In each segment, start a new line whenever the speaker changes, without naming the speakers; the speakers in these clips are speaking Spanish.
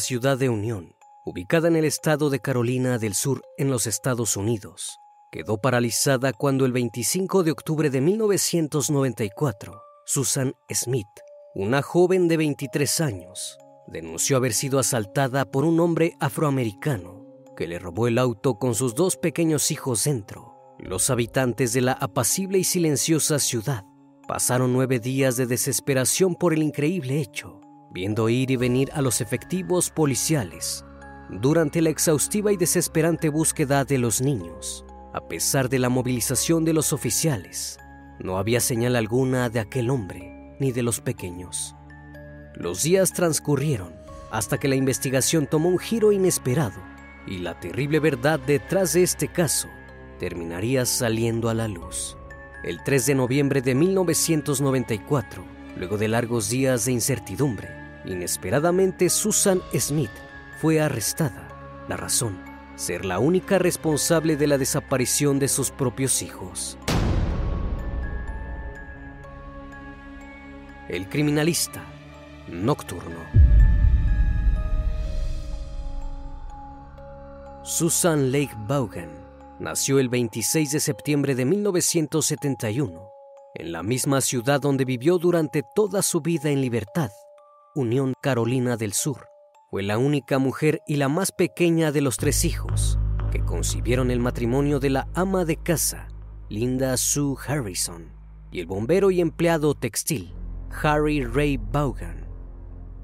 Ciudad de Unión, ubicada en el estado de Carolina del Sur en los Estados Unidos, quedó paralizada cuando el 25 de octubre de 1994, Susan Smith, una joven de 23 años, denunció haber sido asaltada por un hombre afroamericano que le robó el auto con sus dos pequeños hijos dentro. Los habitantes de la apacible y silenciosa ciudad pasaron nueve días de desesperación por el increíble hecho viendo ir y venir a los efectivos policiales durante la exhaustiva y desesperante búsqueda de los niños. A pesar de la movilización de los oficiales, no había señal alguna de aquel hombre ni de los pequeños. Los días transcurrieron hasta que la investigación tomó un giro inesperado y la terrible verdad detrás de este caso terminaría saliendo a la luz. El 3 de noviembre de 1994, luego de largos días de incertidumbre, Inesperadamente, Susan Smith fue arrestada. La razón, ser la única responsable de la desaparición de sus propios hijos. El criminalista nocturno. Susan Lake Vaughan nació el 26 de septiembre de 1971 en la misma ciudad donde vivió durante toda su vida en libertad Unión Carolina del Sur. Fue la única mujer y la más pequeña de los tres hijos que concibieron el matrimonio de la ama de casa, Linda Sue Harrison, y el bombero y empleado textil, Harry Ray Vaughan.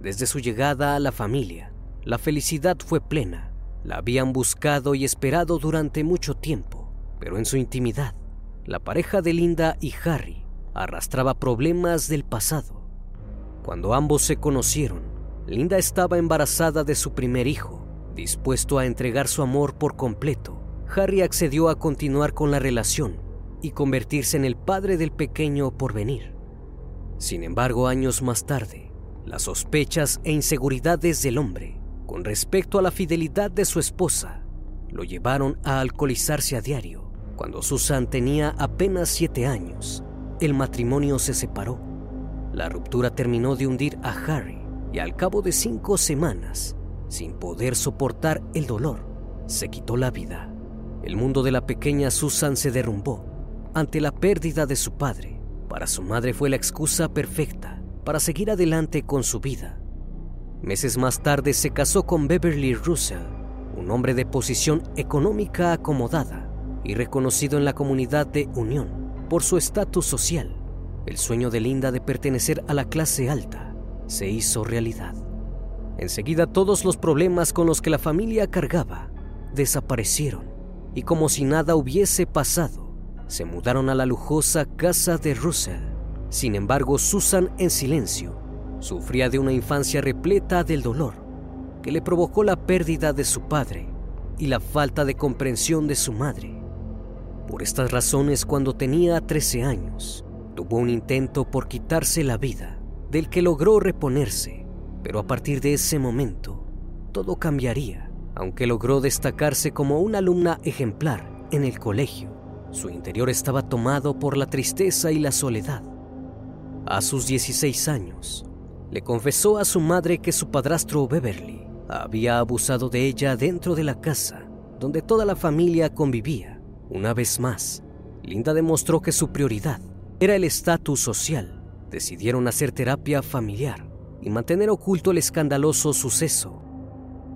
Desde su llegada a la familia, la felicidad fue plena. La habían buscado y esperado durante mucho tiempo, pero en su intimidad, la pareja de Linda y Harry arrastraba problemas del pasado cuando ambos se conocieron, Linda estaba embarazada de su primer hijo. Dispuesto a entregar su amor por completo, Harry accedió a continuar con la relación y convertirse en el padre del pequeño por venir. Sin embargo, años más tarde, las sospechas e inseguridades del hombre con respecto a la fidelidad de su esposa lo llevaron a alcoholizarse a diario. Cuando Susan tenía apenas siete años, el matrimonio se separó. La ruptura terminó de hundir a Harry y al cabo de cinco semanas, sin poder soportar el dolor, se quitó la vida. El mundo de la pequeña Susan se derrumbó ante la pérdida de su padre. Para su madre fue la excusa perfecta para seguir adelante con su vida. Meses más tarde se casó con Beverly Russell, un hombre de posición económica acomodada y reconocido en la comunidad de Unión por su estatus social. El sueño de Linda de pertenecer a la clase alta se hizo realidad. Enseguida todos los problemas con los que la familia cargaba desaparecieron y como si nada hubiese pasado, se mudaron a la lujosa casa de Russell. Sin embargo, Susan en silencio sufría de una infancia repleta del dolor que le provocó la pérdida de su padre y la falta de comprensión de su madre. Por estas razones, cuando tenía 13 años, tuvo un intento por quitarse la vida, del que logró reponerse, pero a partir de ese momento, todo cambiaría. Aunque logró destacarse como una alumna ejemplar en el colegio, su interior estaba tomado por la tristeza y la soledad. A sus 16 años, le confesó a su madre que su padrastro Beverly había abusado de ella dentro de la casa donde toda la familia convivía. Una vez más, Linda demostró que su prioridad era el estatus social. Decidieron hacer terapia familiar y mantener oculto el escandaloso suceso.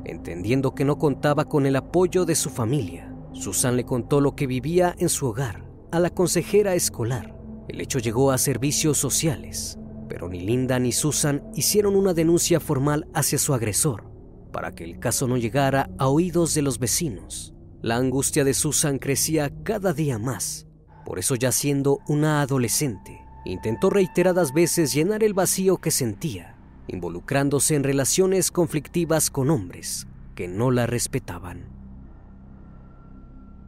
Entendiendo que no contaba con el apoyo de su familia, Susan le contó lo que vivía en su hogar a la consejera escolar. El hecho llegó a servicios sociales, pero ni Linda ni Susan hicieron una denuncia formal hacia su agresor para que el caso no llegara a oídos de los vecinos. La angustia de Susan crecía cada día más. Por eso ya siendo una adolescente, intentó reiteradas veces llenar el vacío que sentía, involucrándose en relaciones conflictivas con hombres que no la respetaban.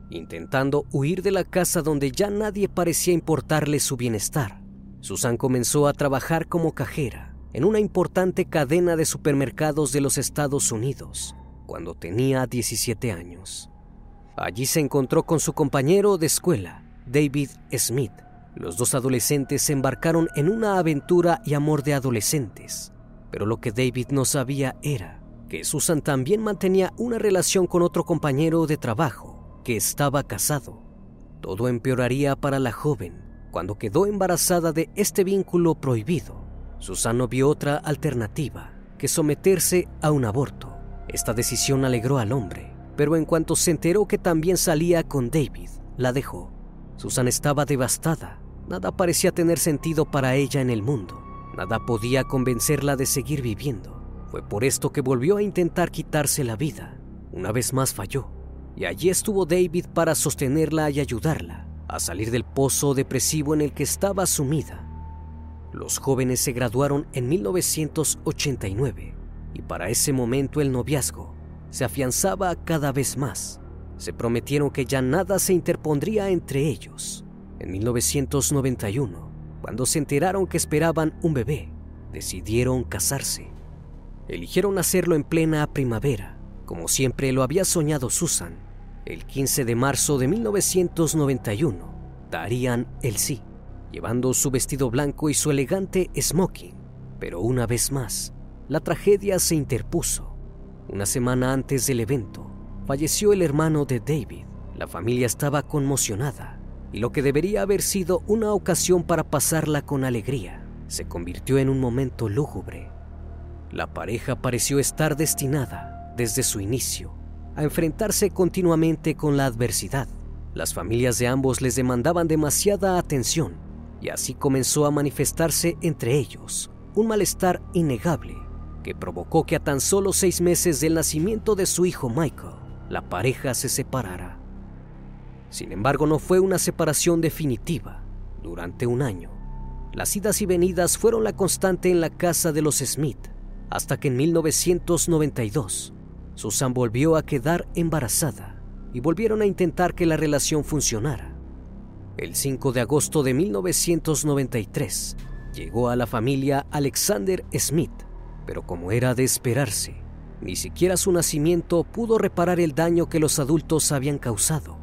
Intentando huir de la casa donde ya nadie parecía importarle su bienestar, Susan comenzó a trabajar como cajera en una importante cadena de supermercados de los Estados Unidos cuando tenía 17 años. Allí se encontró con su compañero de escuela, David Smith. Los dos adolescentes se embarcaron en una aventura y amor de adolescentes, pero lo que David no sabía era que Susan también mantenía una relación con otro compañero de trabajo que estaba casado. Todo empeoraría para la joven cuando quedó embarazada de este vínculo prohibido. Susan no vio otra alternativa que someterse a un aborto. Esta decisión alegró al hombre, pero en cuanto se enteró que también salía con David, la dejó. Susan estaba devastada. Nada parecía tener sentido para ella en el mundo. Nada podía convencerla de seguir viviendo. Fue por esto que volvió a intentar quitarse la vida. Una vez más falló. Y allí estuvo David para sostenerla y ayudarla a salir del pozo depresivo en el que estaba sumida. Los jóvenes se graduaron en 1989 y para ese momento el noviazgo se afianzaba cada vez más. Se prometieron que ya nada se interpondría entre ellos. En 1991, cuando se enteraron que esperaban un bebé, decidieron casarse. Eligieron hacerlo en plena primavera, como siempre lo había soñado Susan. El 15 de marzo de 1991, darían el sí, llevando su vestido blanco y su elegante smoking. Pero una vez más, la tragedia se interpuso. Una semana antes del evento, falleció el hermano de David. La familia estaba conmocionada y lo que debería haber sido una ocasión para pasarla con alegría se convirtió en un momento lúgubre. La pareja pareció estar destinada, desde su inicio, a enfrentarse continuamente con la adversidad. Las familias de ambos les demandaban demasiada atención y así comenzó a manifestarse entre ellos un malestar innegable que provocó que a tan solo seis meses del nacimiento de su hijo Michael, la pareja se separara. Sin embargo, no fue una separación definitiva. Durante un año, las idas y venidas fueron la constante en la casa de los Smith, hasta que en 1992 Susan volvió a quedar embarazada y volvieron a intentar que la relación funcionara. El 5 de agosto de 1993, llegó a la familia Alexander Smith, pero como era de esperarse, ni siquiera su nacimiento pudo reparar el daño que los adultos habían causado.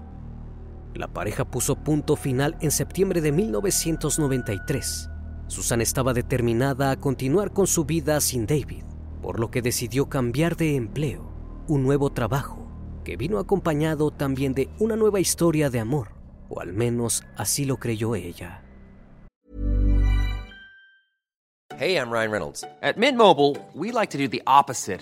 La pareja puso punto final en septiembre de 1993. Susan estaba determinada a continuar con su vida sin David, por lo que decidió cambiar de empleo, un nuevo trabajo, que vino acompañado también de una nueva historia de amor, o al menos así lo creyó ella.
Hey, I'm Ryan Reynolds. At Mint Mobile, we like to do the opposite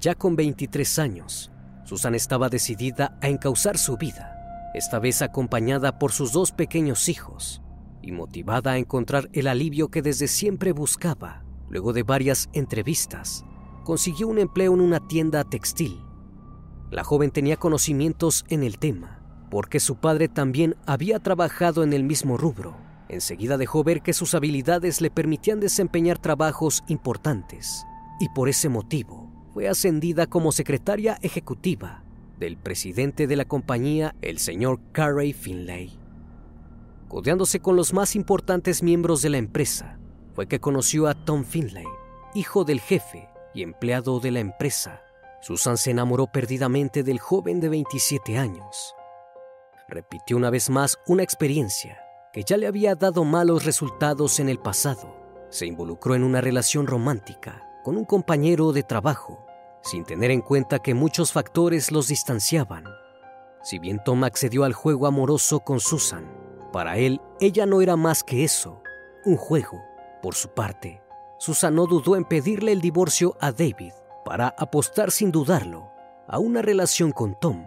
Ya con 23 años, Susan estaba decidida a encauzar su vida, esta vez acompañada por sus dos pequeños hijos, y motivada a encontrar el alivio que desde siempre buscaba. Luego de varias entrevistas, consiguió un empleo en una tienda textil. La joven tenía conocimientos en el tema, porque su padre también había trabajado en el mismo rubro. Enseguida dejó ver que sus habilidades le permitían desempeñar trabajos importantes, y por ese motivo fue ascendida como secretaria ejecutiva del presidente de la compañía, el señor Carey Finlay. Codeándose con los más importantes miembros de la empresa, fue que conoció a Tom Finlay, hijo del jefe y empleado de la empresa. Susan se enamoró perdidamente del joven de 27 años. Repitió una vez más una experiencia que ya le había dado malos resultados en el pasado. Se involucró en una relación romántica con un compañero de trabajo, sin tener en cuenta que muchos factores los distanciaban. Si bien Tom accedió al juego amoroso con Susan, para él ella no era más que eso, un juego. Por su parte, Susan no dudó en pedirle el divorcio a David para apostar sin dudarlo a una relación con Tom.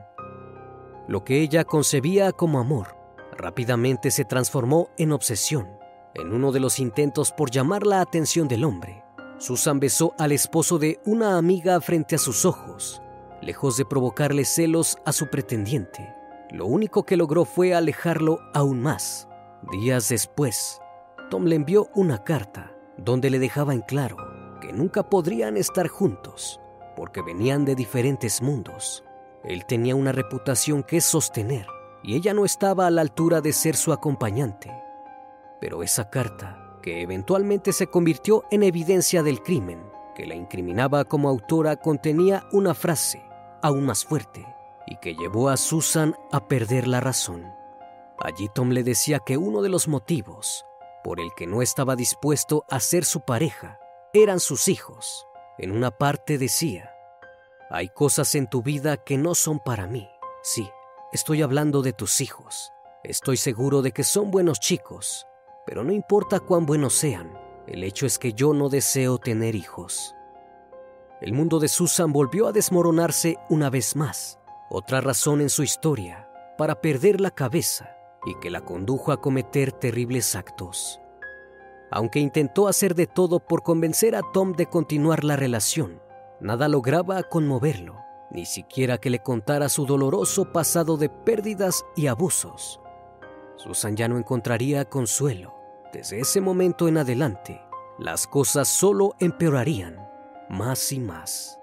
Lo que ella concebía como amor rápidamente se transformó en obsesión. En uno de los intentos por llamar la atención del hombre, Susan besó al esposo de una amiga frente a sus ojos, lejos de provocarle celos a su pretendiente. Lo único que logró fue alejarlo aún más. Días después, Tom le envió una carta donde le dejaba en claro que nunca podrían estar juntos porque venían de diferentes mundos. Él tenía una reputación que sostener y ella no estaba a la altura de ser su acompañante. Pero esa carta que eventualmente se convirtió en evidencia del crimen que la incriminaba como autora, contenía una frase aún más fuerte y que llevó a Susan a perder la razón. Allí Tom le decía que uno de los motivos por el que no estaba dispuesto a ser su pareja eran sus hijos. En una parte decía, hay cosas en tu vida que no son para mí. Sí, estoy hablando de tus hijos. Estoy seguro de que son buenos chicos pero no importa cuán buenos sean, el hecho es que yo no deseo tener hijos. El mundo de Susan volvió a desmoronarse una vez más, otra razón en su historia para perder la cabeza y que la condujo a cometer terribles actos. Aunque intentó hacer de todo por convencer a Tom de continuar la relación, nada lograba conmoverlo, ni siquiera que le contara su doloroso pasado de pérdidas y abusos. Susan ya no encontraría consuelo. Desde ese momento en adelante, las cosas solo empeorarían más y más.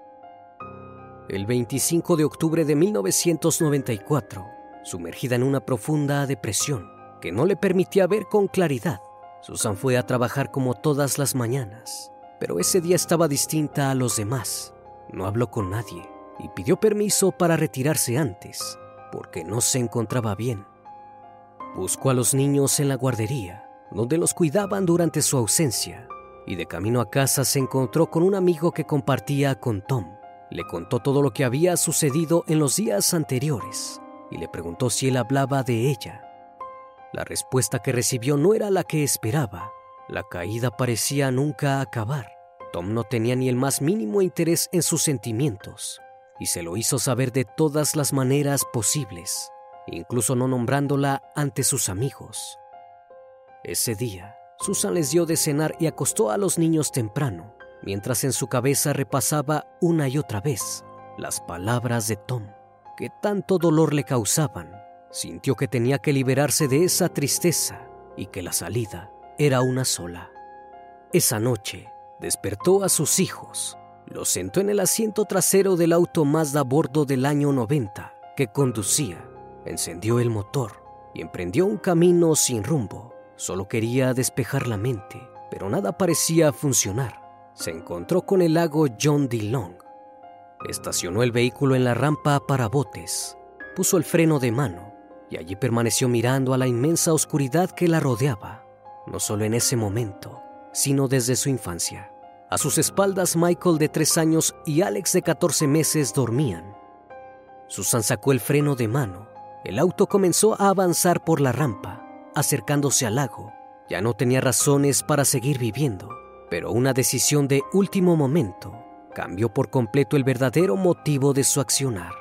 El 25 de octubre de 1994, sumergida en una profunda depresión que no le permitía ver con claridad, Susan fue a trabajar como todas las mañanas, pero ese día estaba distinta a los demás. No habló con nadie y pidió permiso para retirarse antes, porque no se encontraba bien. Buscó a los niños en la guardería, donde los cuidaban durante su ausencia, y de camino a casa se encontró con un amigo que compartía con Tom. Le contó todo lo que había sucedido en los días anteriores y le preguntó si él hablaba de ella. La respuesta que recibió no era la que esperaba. La caída parecía nunca acabar. Tom no tenía ni el más mínimo interés en sus sentimientos y se lo hizo saber de todas las maneras posibles, incluso no nombrándola ante sus amigos. Ese día, Susan les dio de cenar y acostó a los niños temprano, mientras en su cabeza repasaba una y otra vez las palabras de Tom, que tanto dolor le causaban. Sintió que tenía que liberarse de esa tristeza y que la salida era una sola. Esa noche despertó a sus hijos, los sentó en el asiento trasero del auto Mazda bordo del año 90 que conducía, encendió el motor y emprendió un camino sin rumbo. Solo quería despejar la mente, pero nada parecía funcionar. Se encontró con el lago John D. Long. Estacionó el vehículo en la rampa para botes, puso el freno de mano y allí permaneció mirando a la inmensa oscuridad que la rodeaba, no solo en ese momento, sino desde su infancia. A sus espaldas Michael de tres años y Alex de 14 meses dormían. Susan sacó el freno de mano. El auto comenzó a avanzar por la rampa, acercándose al lago. Ya no tenía razones para seguir viviendo, pero una decisión de último momento cambió por completo el verdadero motivo de su accionar.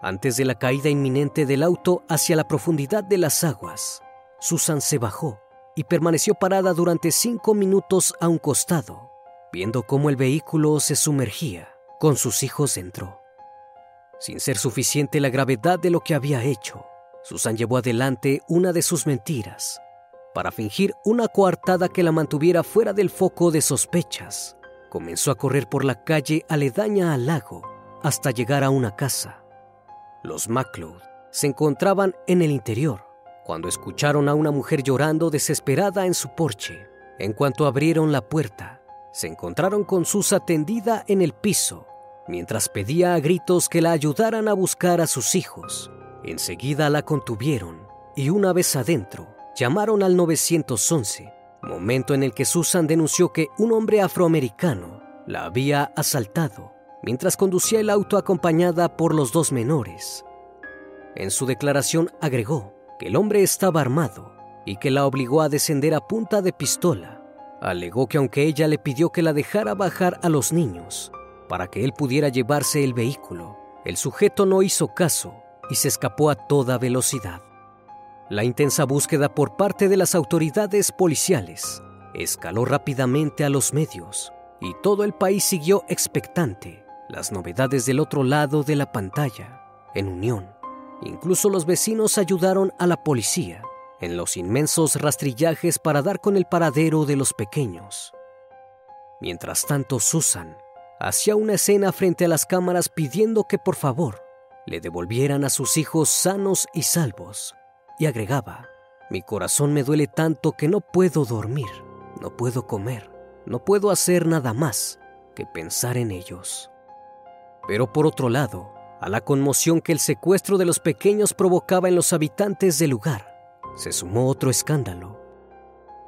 Antes de la caída inminente del auto hacia la profundidad de las aguas, Susan se bajó y permaneció parada durante cinco minutos a un costado, viendo cómo el vehículo se sumergía con sus hijos dentro. Sin ser suficiente la gravedad de lo que había hecho, Susan llevó adelante una de sus mentiras para fingir una coartada que la mantuviera fuera del foco de sospechas. Comenzó a correr por la calle aledaña al lago hasta llegar a una casa. Los MacLeod se encontraban en el interior cuando escucharon a una mujer llorando desesperada en su porche. En cuanto abrieron la puerta, se encontraron con Susa tendida en el piso, mientras pedía a gritos que la ayudaran a buscar a sus hijos. Enseguida la contuvieron y una vez adentro, llamaron al 911, momento en el que Susan denunció que un hombre afroamericano la había asaltado mientras conducía el auto acompañada por los dos menores. En su declaración agregó que el hombre estaba armado y que la obligó a descender a punta de pistola. Alegó que aunque ella le pidió que la dejara bajar a los niños para que él pudiera llevarse el vehículo, el sujeto no hizo caso y se escapó a toda velocidad. La intensa búsqueda por parte de las autoridades policiales escaló rápidamente a los medios y todo el país siguió expectante las novedades del otro lado de la pantalla. En unión, Incluso los vecinos ayudaron a la policía en los inmensos rastrillajes para dar con el paradero de los pequeños. Mientras tanto, Susan hacía una escena frente a las cámaras pidiendo que por favor le devolvieran a sus hijos sanos y salvos, y agregaba, mi corazón me duele tanto que no puedo dormir, no puedo comer, no puedo hacer nada más que pensar en ellos. Pero por otro lado, a la conmoción que el secuestro de los pequeños provocaba en los habitantes del lugar, se sumó otro escándalo.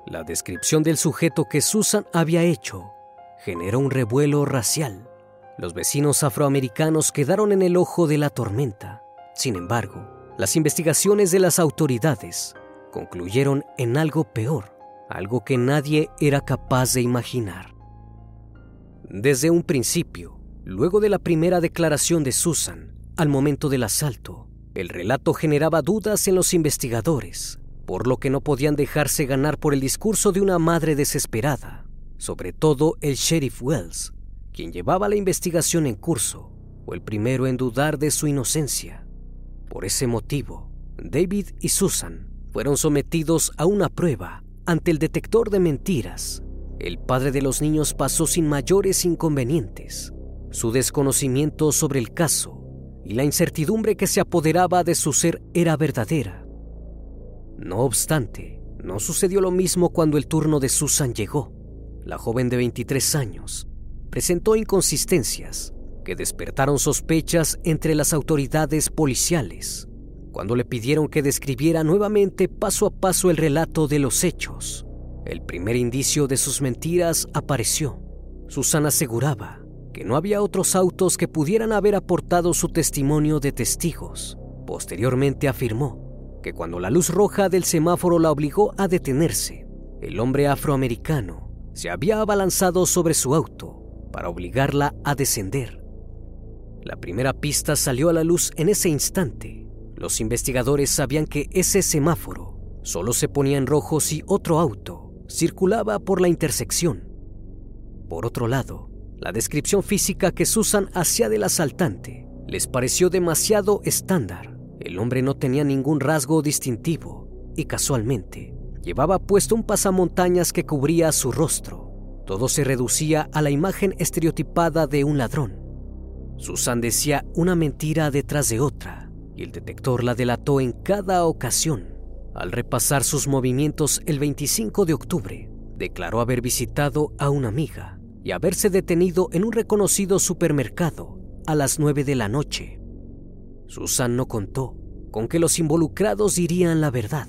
La descripción del sujeto que Susan había hecho generó un revuelo racial. Los vecinos afroamericanos quedaron en el ojo de la tormenta. Sin embargo, las investigaciones de las autoridades concluyeron en algo peor, algo que nadie era capaz de imaginar. Desde un principio, Luego de la primera declaración de Susan, al momento del asalto, el relato generaba dudas en los investigadores, por lo que no podían dejarse ganar por el discurso de una madre desesperada, sobre todo el sheriff Wells, quien llevaba la investigación en curso, o el primero en dudar de su inocencia. Por ese motivo, David y Susan fueron sometidos a una prueba ante el detector de mentiras. El padre de los niños pasó sin mayores inconvenientes, su desconocimiento sobre el caso y la incertidumbre que se apoderaba de su ser era verdadera. No obstante, no sucedió lo mismo cuando el turno de Susan llegó. La joven de 23 años presentó inconsistencias que despertaron sospechas entre las autoridades policiales. cuando le pidieron que describiera nuevamente paso a paso el relato de los hechos. El primer indicio de sus mentiras apareció. Susan aseguraba que no había otros autos que pudieran haber aportado su testimonio de testigos. Posteriormente afirmó que cuando la luz roja del semáforo la obligó a detenerse, el hombre afroamericano se había abalanzado sobre su auto para obligarla a descender. La primera pista salió a la luz en ese instante. Los investigadores sabían que ese semáforo solo se ponía en rojo si otro auto circulaba por la intersección. Por otro lado, la descripción física que Susan hacía del asaltante les pareció demasiado estándar. El hombre no tenía ningún rasgo distintivo y casualmente llevaba puesto un pasamontañas que cubría su rostro. Todo se reducía a la imagen estereotipada de un ladrón. Susan decía una mentira detrás de otra y el detector la delató en cada ocasión. Al repasar sus movimientos el 25 de octubre, declaró haber visitado a una amiga y haberse detenido en un reconocido supermercado a las 9 de la noche. Susan no contó con que los involucrados dirían la verdad.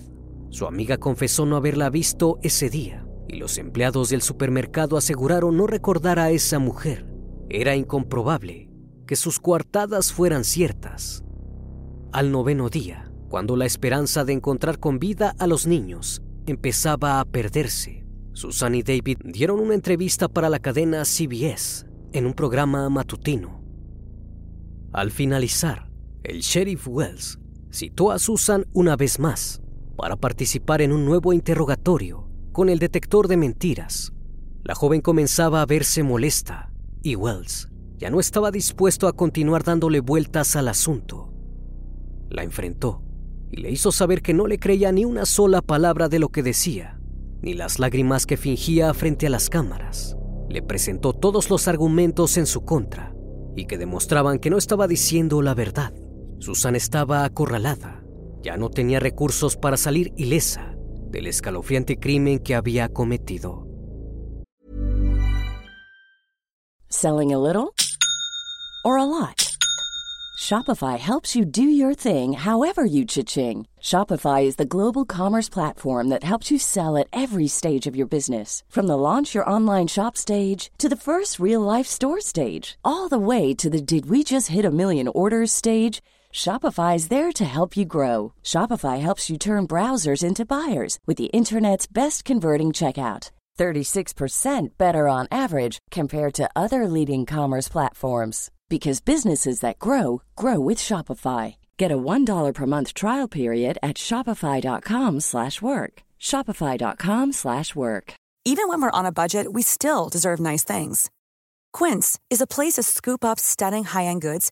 Su amiga confesó no haberla visto ese día y los empleados del supermercado aseguraron no recordar a esa mujer. Era incomprobable que sus coartadas fueran ciertas. Al noveno día, cuando la esperanza de encontrar con vida a los niños empezaba a perderse. Susan y David dieron una entrevista para la cadena CBS en un programa matutino. Al finalizar, el sheriff Wells citó a Susan una vez más para participar en un nuevo interrogatorio con el detector de mentiras. La joven comenzaba a verse molesta y Wells ya no estaba dispuesto a continuar dándole vueltas al asunto. La enfrentó y le hizo saber que no le creía ni una sola palabra de lo que decía, ni las lágrimas que fingía frente a las cámaras. Le presentó todos los argumentos en su contra y que demostraban que no estaba diciendo la verdad. Susan estaba acorralada, ya no tenía recursos para salir ilesa del escalofriante crimen que había cometido.
Selling a little or a lot? Shopify helps you do your thing however you cha-ching. Shopify is the global commerce platform that helps you sell at every stage of your business. From the launch your online shop stage to the first real life store stage, all the way to the did we just hit a million orders stage. Shopify is there to help you grow. Shopify helps you turn browsers into buyers with the internet's best converting checkout. 36% better on average compared to other leading commerce platforms because businesses that grow grow with Shopify. Get a $1 per month trial period at shopify.com/work. shopify.com/work.
Even when we're on a budget, we still deserve nice things. Quince is a place to scoop up stunning high-end goods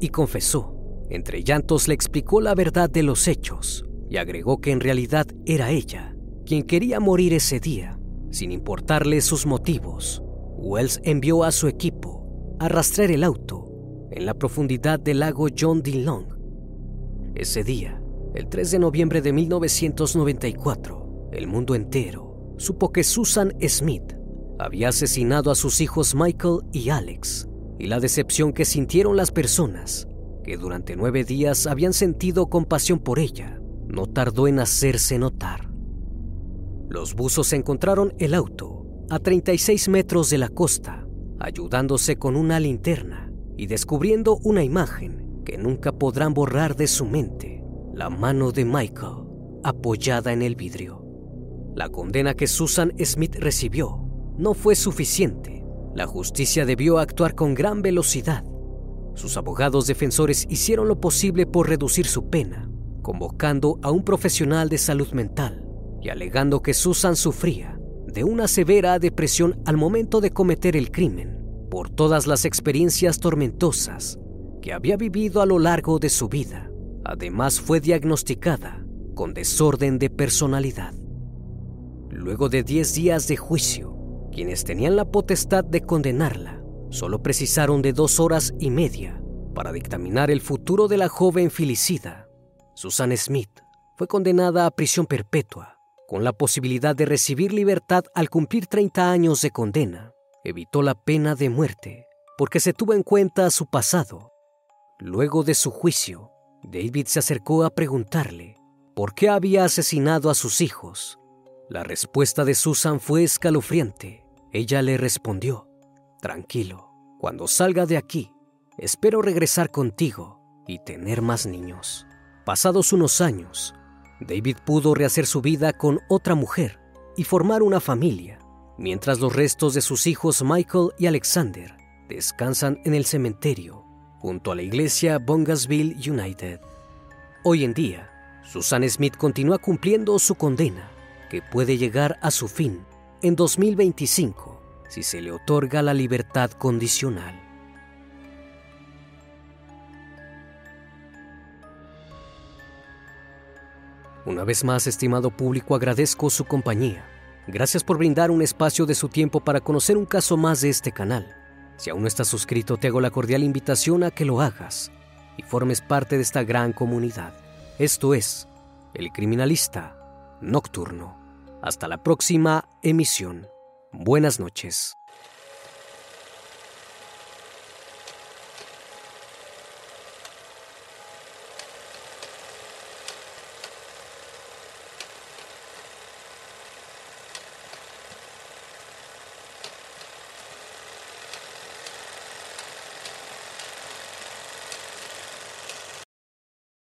y confesó. Entre llantos le explicó la verdad de los hechos y agregó que en realidad era ella quien quería morir ese día, sin importarle sus motivos. Wells envió a su equipo a rastrear el auto en la profundidad del lago John D. Long. Ese día, el 3 de noviembre de 1994, el mundo entero supo que Susan Smith había asesinado a sus hijos Michael y Alex, y la decepción que sintieron las personas que durante nueve días habían sentido compasión por ella no tardó en hacerse notar. Los buzos encontraron el auto a 36 metros de la costa, ayudándose con una linterna y descubriendo una imagen que nunca podrán borrar de su mente, la mano de Michael apoyada en el vidrio. La condena que Susan Smith recibió no fue suficiente. La justicia debió actuar con gran velocidad. Sus abogados defensores hicieron lo posible por reducir su pena, convocando a un profesional de salud mental y alegando que Susan sufría de una severa depresión al momento de cometer el crimen por todas las experiencias tormentosas que había vivido a lo largo de su vida. Además fue diagnosticada con desorden de personalidad. Luego de 10 días de juicio, quienes tenían la potestad de condenarla solo precisaron de dos horas y media para dictaminar el futuro de la joven filicida. Susan Smith fue condenada a prisión perpetua, con la posibilidad de recibir libertad al cumplir 30 años de condena. Evitó la pena de muerte porque se tuvo en cuenta su pasado. Luego de su juicio, David se acercó a preguntarle por qué había asesinado a sus hijos. La respuesta de Susan fue escalofriante. Ella le respondió, Tranquilo, cuando salga de aquí, espero regresar contigo y tener más niños. Pasados unos años, David pudo rehacer su vida con otra mujer y formar una familia, mientras los restos de sus hijos Michael y Alexander descansan en el cementerio junto a la iglesia Bongasville United. Hoy en día, Susan Smith continúa cumpliendo su condena, que puede llegar a su fin en 2025 si se le otorga la libertad condicional. Una vez más, estimado público, agradezco su compañía. Gracias por brindar un espacio de su tiempo para conocer un caso más de este canal. Si aún no estás suscrito, te hago la cordial invitación a que lo hagas y formes parte de esta gran comunidad. Esto es El Criminalista Nocturno. Hasta la próxima emisión. Buenas noches.